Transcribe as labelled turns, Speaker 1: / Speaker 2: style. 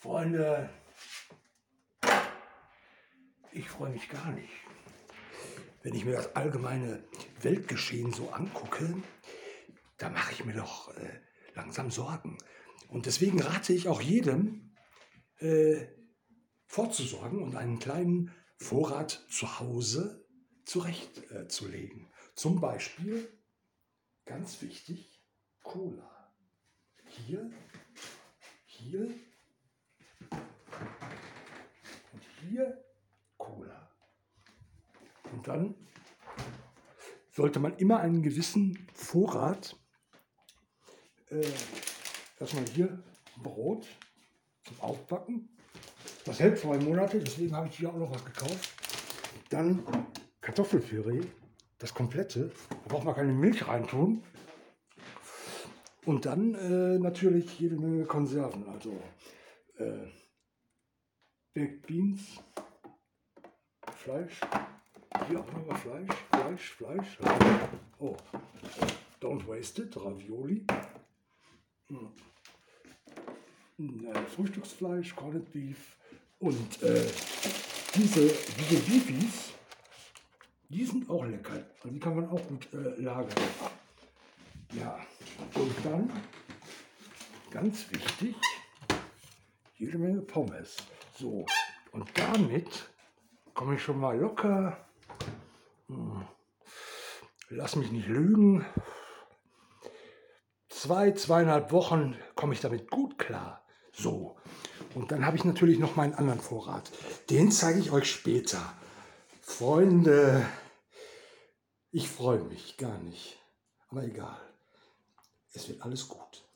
Speaker 1: Freunde, ich freue mich gar nicht. Wenn ich mir das allgemeine Weltgeschehen so angucke, da mache ich mir doch äh, langsam Sorgen. Und deswegen rate ich auch jedem, äh, vorzusorgen und einen kleinen Vorrat zu Hause zurechtzulegen. Äh, Zum Beispiel, ganz wichtig, Cola. Hier, hier hier Cola. Und dann sollte man immer einen gewissen Vorrat, äh, erstmal hier Brot zum Aufbacken. Das hält zwei Monate, deswegen habe ich hier auch noch was gekauft. Dann Kartoffelpüree, das komplette. Da braucht man keine Milch reintun. Und dann äh, natürlich jede Menge Konserven, also äh, Baked Beans, Fleisch, hier auch nochmal Fleisch, Fleisch, Fleisch. Oh, don't waste it, Ravioli. Hm. Äh, Frühstücksfleisch, Corned Beef und äh, diese, diese Beefies, die sind auch lecker. Also die kann man auch gut äh, lagern. Ja, und dann, ganz wichtig, jede Menge Pommes. So, und damit komme ich schon mal locker. Hm, lass mich nicht lügen. Zwei, zweieinhalb Wochen komme ich damit gut klar. So, und dann habe ich natürlich noch meinen anderen Vorrat. Den zeige ich euch später. Freunde, ich freue mich gar nicht. Aber egal. Es wird alles gut.